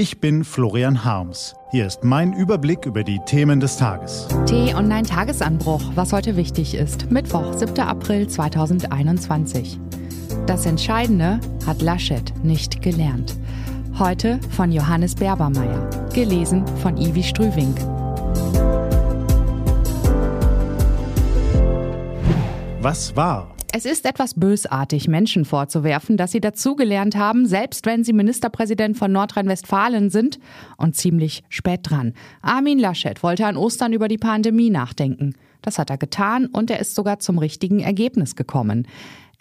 Ich bin Florian Harms. Hier ist mein Überblick über die Themen des Tages. T-Online-Tagesanbruch, was heute wichtig ist. Mittwoch, 7. April 2021. Das Entscheidende hat Laschet nicht gelernt. Heute von Johannes Berbermeier. Gelesen von Ivi Strüving. Was war? Es ist etwas bösartig, Menschen vorzuwerfen, dass sie dazugelernt haben, selbst wenn sie Ministerpräsident von Nordrhein-Westfalen sind und ziemlich spät dran. Armin Laschet wollte an Ostern über die Pandemie nachdenken. Das hat er getan und er ist sogar zum richtigen Ergebnis gekommen.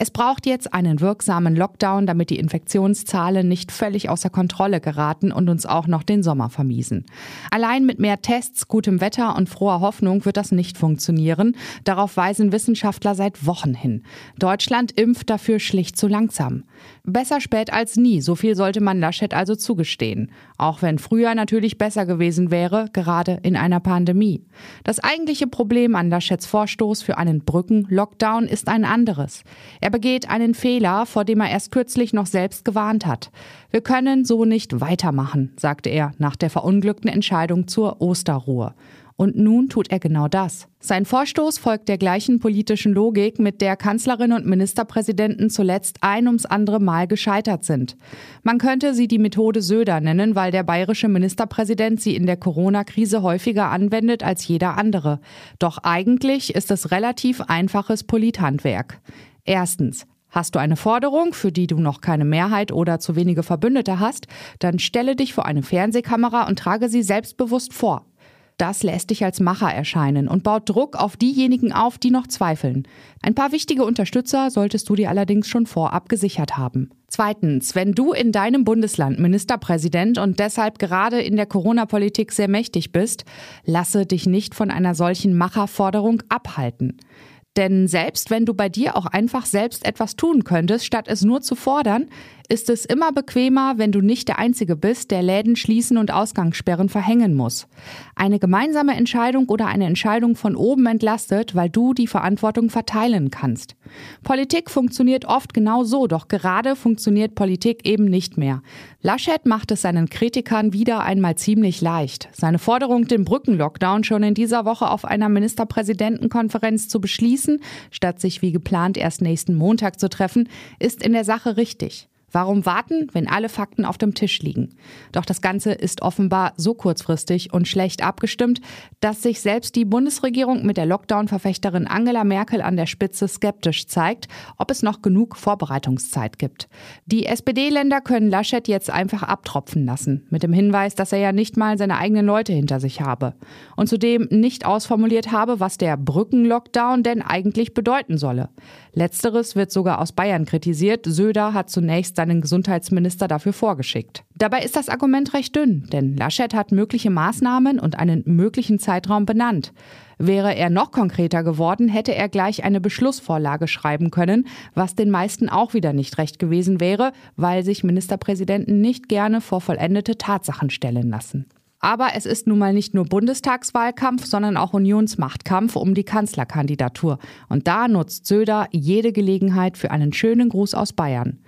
Es braucht jetzt einen wirksamen Lockdown, damit die Infektionszahlen nicht völlig außer Kontrolle geraten und uns auch noch den Sommer vermiesen. Allein mit mehr Tests, gutem Wetter und froher Hoffnung wird das nicht funktionieren. Darauf weisen Wissenschaftler seit Wochen hin. Deutschland impft dafür schlicht zu langsam. Besser spät als nie, so viel sollte man Laschet also zugestehen. Auch wenn früher natürlich besser gewesen wäre, gerade in einer Pandemie. Das eigentliche Problem an Laschets Vorstoß für einen Brücken-Lockdown ist ein anderes. Er er begeht einen Fehler, vor dem er erst kürzlich noch selbst gewarnt hat. Wir können so nicht weitermachen, sagte er nach der verunglückten Entscheidung zur Osterruhe. Und nun tut er genau das. Sein Vorstoß folgt der gleichen politischen Logik, mit der Kanzlerin und Ministerpräsidenten zuletzt ein ums andere Mal gescheitert sind. Man könnte sie die Methode Söder nennen, weil der bayerische Ministerpräsident sie in der Corona-Krise häufiger anwendet als jeder andere. Doch eigentlich ist es relativ einfaches Polithandwerk. Erstens. Hast du eine Forderung, für die du noch keine Mehrheit oder zu wenige Verbündete hast, dann stelle dich vor eine Fernsehkamera und trage sie selbstbewusst vor. Das lässt dich als Macher erscheinen und baut Druck auf diejenigen auf, die noch zweifeln. Ein paar wichtige Unterstützer solltest du dir allerdings schon vorab gesichert haben. Zweitens, wenn du in deinem Bundesland Ministerpräsident und deshalb gerade in der Corona-Politik sehr mächtig bist, lasse dich nicht von einer solchen Macherforderung abhalten. Denn selbst wenn du bei dir auch einfach selbst etwas tun könntest, statt es nur zu fordern, ist es immer bequemer, wenn du nicht der Einzige bist, der Läden schließen und Ausgangssperren verhängen muss. Eine gemeinsame Entscheidung oder eine Entscheidung von oben entlastet, weil du die Verantwortung verteilen kannst. Politik funktioniert oft genau so, doch gerade funktioniert Politik eben nicht mehr. Laschet macht es seinen Kritikern wieder einmal ziemlich leicht. Seine Forderung, den Brückenlockdown schon in dieser Woche auf einer Ministerpräsidentenkonferenz zu beschließen, statt sich wie geplant erst nächsten Montag zu treffen, ist in der Sache richtig. Warum warten, wenn alle Fakten auf dem Tisch liegen? Doch das Ganze ist offenbar so kurzfristig und schlecht abgestimmt, dass sich selbst die Bundesregierung mit der Lockdown-Verfechterin Angela Merkel an der Spitze skeptisch zeigt, ob es noch genug Vorbereitungszeit gibt. Die SPD-Länder können Laschet jetzt einfach abtropfen lassen, mit dem Hinweis, dass er ja nicht mal seine eigenen Leute hinter sich habe und zudem nicht ausformuliert habe, was der Brückenlockdown denn eigentlich bedeuten solle. Letzteres wird sogar aus Bayern kritisiert. Söder hat zunächst seinen Gesundheitsminister dafür vorgeschickt. Dabei ist das Argument recht dünn, denn Laschet hat mögliche Maßnahmen und einen möglichen Zeitraum benannt. Wäre er noch konkreter geworden, hätte er gleich eine Beschlussvorlage schreiben können, was den meisten auch wieder nicht recht gewesen wäre, weil sich Ministerpräsidenten nicht gerne vor vollendete Tatsachen stellen lassen. Aber es ist nun mal nicht nur Bundestagswahlkampf, sondern auch Unionsmachtkampf um die Kanzlerkandidatur. Und da nutzt Söder jede Gelegenheit für einen schönen Gruß aus Bayern.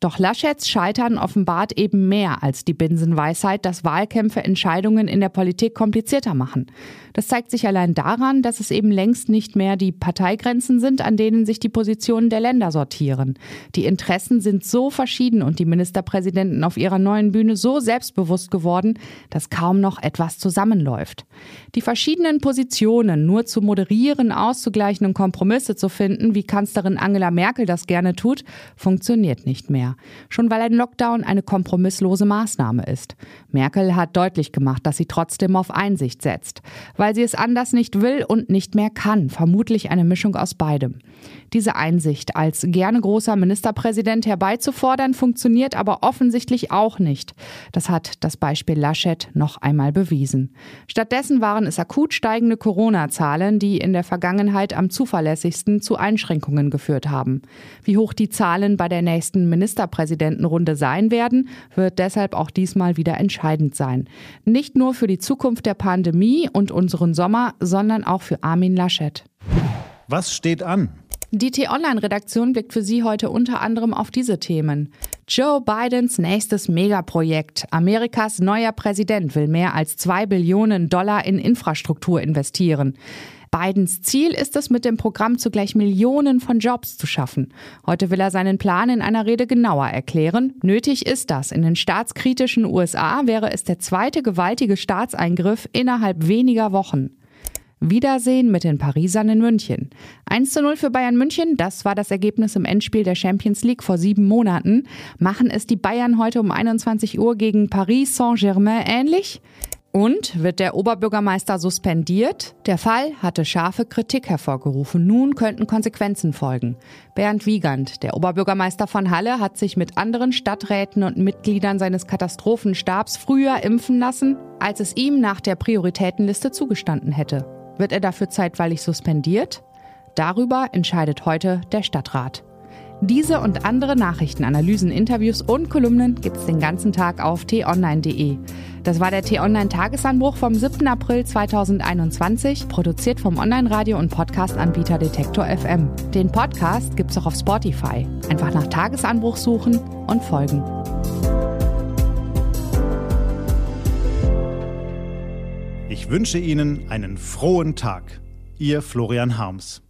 Doch Laschets Scheitern offenbart eben mehr als die Binsenweisheit, dass Wahlkämpfe Entscheidungen in der Politik komplizierter machen. Das zeigt sich allein daran, dass es eben längst nicht mehr die Parteigrenzen sind, an denen sich die Positionen der Länder sortieren. Die Interessen sind so verschieden und die Ministerpräsidenten auf ihrer neuen Bühne so selbstbewusst geworden, dass kaum noch etwas zusammenläuft. Die verschiedenen Positionen nur zu moderieren, auszugleichen und Kompromisse zu finden, wie Kanzlerin Angela Merkel das gerne tut, funktioniert nicht mehr mehr. Schon weil ein Lockdown eine kompromisslose Maßnahme ist. Merkel hat deutlich gemacht, dass sie trotzdem auf Einsicht setzt. Weil sie es anders nicht will und nicht mehr kann. Vermutlich eine Mischung aus beidem. Diese Einsicht als gerne großer Ministerpräsident herbeizufordern, funktioniert aber offensichtlich auch nicht. Das hat das Beispiel Laschet noch einmal bewiesen. Stattdessen waren es akut steigende Corona-Zahlen, die in der Vergangenheit am zuverlässigsten zu Einschränkungen geführt haben. Wie hoch die Zahlen bei der nächsten Ministerpräsidentenrunde sein werden, wird deshalb auch diesmal wieder entscheidend sein. Nicht nur für die Zukunft der Pandemie und unseren Sommer, sondern auch für Armin Laschet. Was steht an? Die T-Online-Redaktion blickt für Sie heute unter anderem auf diese Themen. Joe Bidens nächstes Megaprojekt. Amerikas neuer Präsident will mehr als zwei Billionen Dollar in Infrastruktur investieren. Bidens Ziel ist es, mit dem Programm zugleich Millionen von Jobs zu schaffen. Heute will er seinen Plan in einer Rede genauer erklären. Nötig ist das. In den staatskritischen USA wäre es der zweite gewaltige Staatseingriff innerhalb weniger Wochen. Wiedersehen mit den Parisern in München. 1 zu 0 für Bayern München, das war das Ergebnis im Endspiel der Champions League vor sieben Monaten. Machen es die Bayern heute um 21 Uhr gegen Paris Saint-Germain ähnlich? Und wird der Oberbürgermeister suspendiert? Der Fall hatte scharfe Kritik hervorgerufen. Nun könnten Konsequenzen folgen. Bernd Wiegand, der Oberbürgermeister von Halle, hat sich mit anderen Stadträten und Mitgliedern seines Katastrophenstabs früher impfen lassen, als es ihm nach der Prioritätenliste zugestanden hätte. Wird er dafür zeitweilig suspendiert? Darüber entscheidet heute der Stadtrat. Diese und andere Nachrichten, Analysen, Interviews und Kolumnen gibt's den ganzen Tag auf t-online.de. Das war der T-Online-Tagesanbruch vom 7. April 2021, produziert vom Online-Radio- und Podcast-Anbieter Detektor FM. Den Podcast gibt's auch auf Spotify. Einfach nach Tagesanbruch suchen und folgen. Ich wünsche Ihnen einen frohen Tag. Ihr Florian Harms.